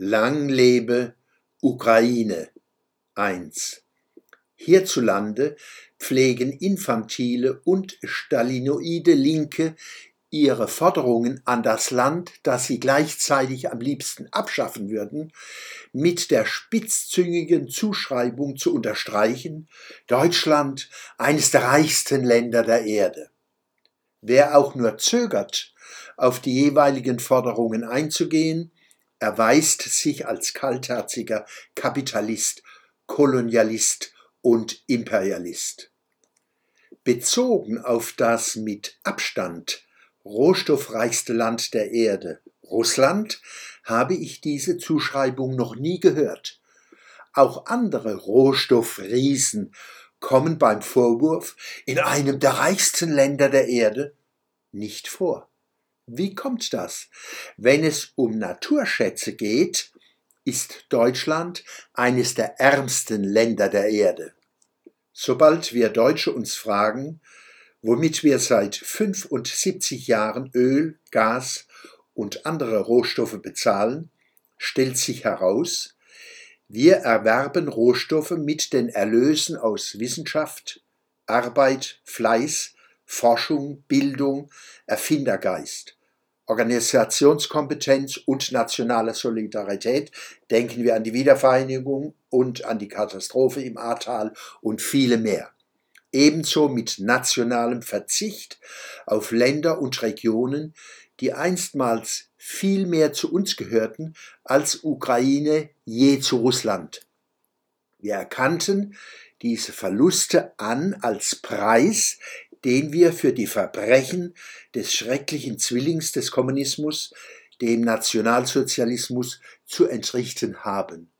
Lang lebe Ukraine 1. Hierzulande pflegen infantile und stalinoide Linke ihre Forderungen an das Land, das sie gleichzeitig am liebsten abschaffen würden, mit der spitzzüngigen Zuschreibung zu unterstreichen, Deutschland eines der reichsten Länder der Erde. Wer auch nur zögert, auf die jeweiligen Forderungen einzugehen, erweist sich als kaltherziger Kapitalist, Kolonialist und Imperialist. Bezogen auf das mit Abstand rohstoffreichste Land der Erde, Russland, habe ich diese Zuschreibung noch nie gehört. Auch andere Rohstoffriesen kommen beim Vorwurf in einem der reichsten Länder der Erde nicht vor. Wie kommt das? Wenn es um Naturschätze geht, ist Deutschland eines der ärmsten Länder der Erde. Sobald wir Deutsche uns fragen, womit wir seit 75 Jahren Öl, Gas und andere Rohstoffe bezahlen, stellt sich heraus, wir erwerben Rohstoffe mit den Erlösen aus Wissenschaft, Arbeit, Fleiß, Forschung, Bildung, Erfindergeist. Organisationskompetenz und nationale Solidarität. Denken wir an die Wiedervereinigung und an die Katastrophe im Ahrtal und viele mehr. Ebenso mit nationalem Verzicht auf Länder und Regionen, die einstmals viel mehr zu uns gehörten als Ukraine je zu Russland. Wir erkannten diese Verluste an als Preis, den wir für die Verbrechen des schrecklichen Zwillings des Kommunismus, dem Nationalsozialismus, zu entrichten haben.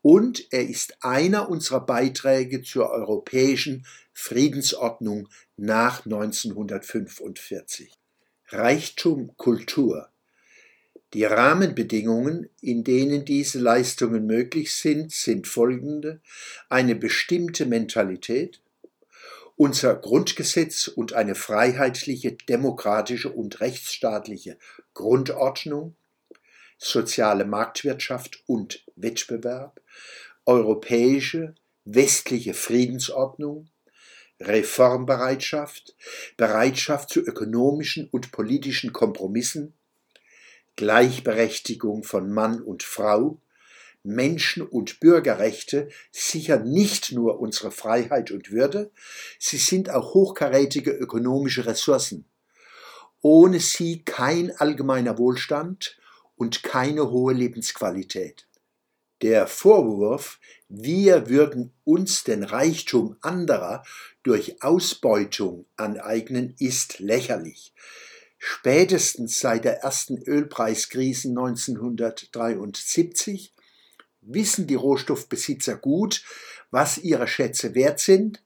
Und er ist einer unserer Beiträge zur europäischen Friedensordnung nach 1945. Reichtum Kultur. Die Rahmenbedingungen, in denen diese Leistungen möglich sind, sind folgende. Eine bestimmte Mentalität, unser Grundgesetz und eine freiheitliche, demokratische und rechtsstaatliche Grundordnung, soziale Marktwirtschaft und Wettbewerb, europäische, westliche Friedensordnung, Reformbereitschaft, Bereitschaft zu ökonomischen und politischen Kompromissen, Gleichberechtigung von Mann und Frau, Menschen- und Bürgerrechte sichern nicht nur unsere Freiheit und Würde, sie sind auch hochkarätige ökonomische Ressourcen. Ohne sie kein allgemeiner Wohlstand und keine hohe Lebensqualität. Der Vorwurf, wir würden uns den Reichtum anderer durch Ausbeutung aneignen, ist lächerlich. Spätestens seit der ersten Ölpreiskrise 1973 wissen die Rohstoffbesitzer gut, was ihre Schätze wert sind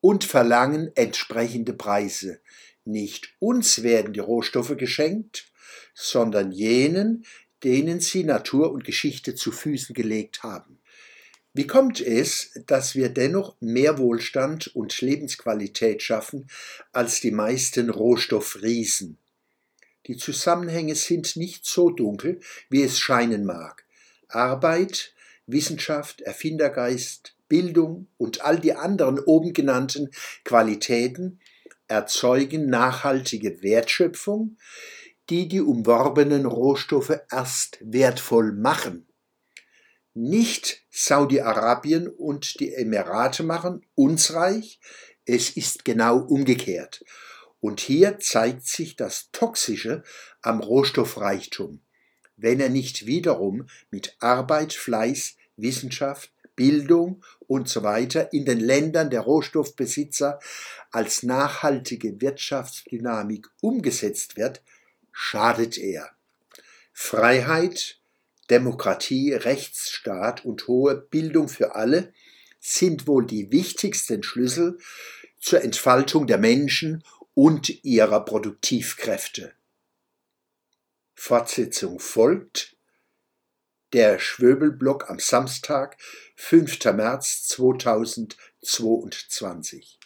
und verlangen entsprechende Preise. Nicht uns werden die Rohstoffe geschenkt, sondern jenen, denen sie Natur und Geschichte zu Füßen gelegt haben. Wie kommt es, dass wir dennoch mehr Wohlstand und Lebensqualität schaffen als die meisten Rohstoffriesen? Die Zusammenhänge sind nicht so dunkel, wie es scheinen mag. Arbeit, Wissenschaft, Erfindergeist, Bildung und all die anderen oben genannten Qualitäten erzeugen nachhaltige Wertschöpfung, die die umworbenen Rohstoffe erst wertvoll machen. Nicht Saudi-Arabien und die Emirate machen uns reich, es ist genau umgekehrt. Und hier zeigt sich das Toxische am Rohstoffreichtum wenn er nicht wiederum mit Arbeit, Fleiß, Wissenschaft, Bildung und so weiter in den Ländern der Rohstoffbesitzer als nachhaltige Wirtschaftsdynamik umgesetzt wird, schadet er. Freiheit, Demokratie, Rechtsstaat und hohe Bildung für alle sind wohl die wichtigsten Schlüssel zur Entfaltung der Menschen und ihrer Produktivkräfte. Fortsetzung folgt. Der Schwöbelblock am Samstag, 5. März 2022.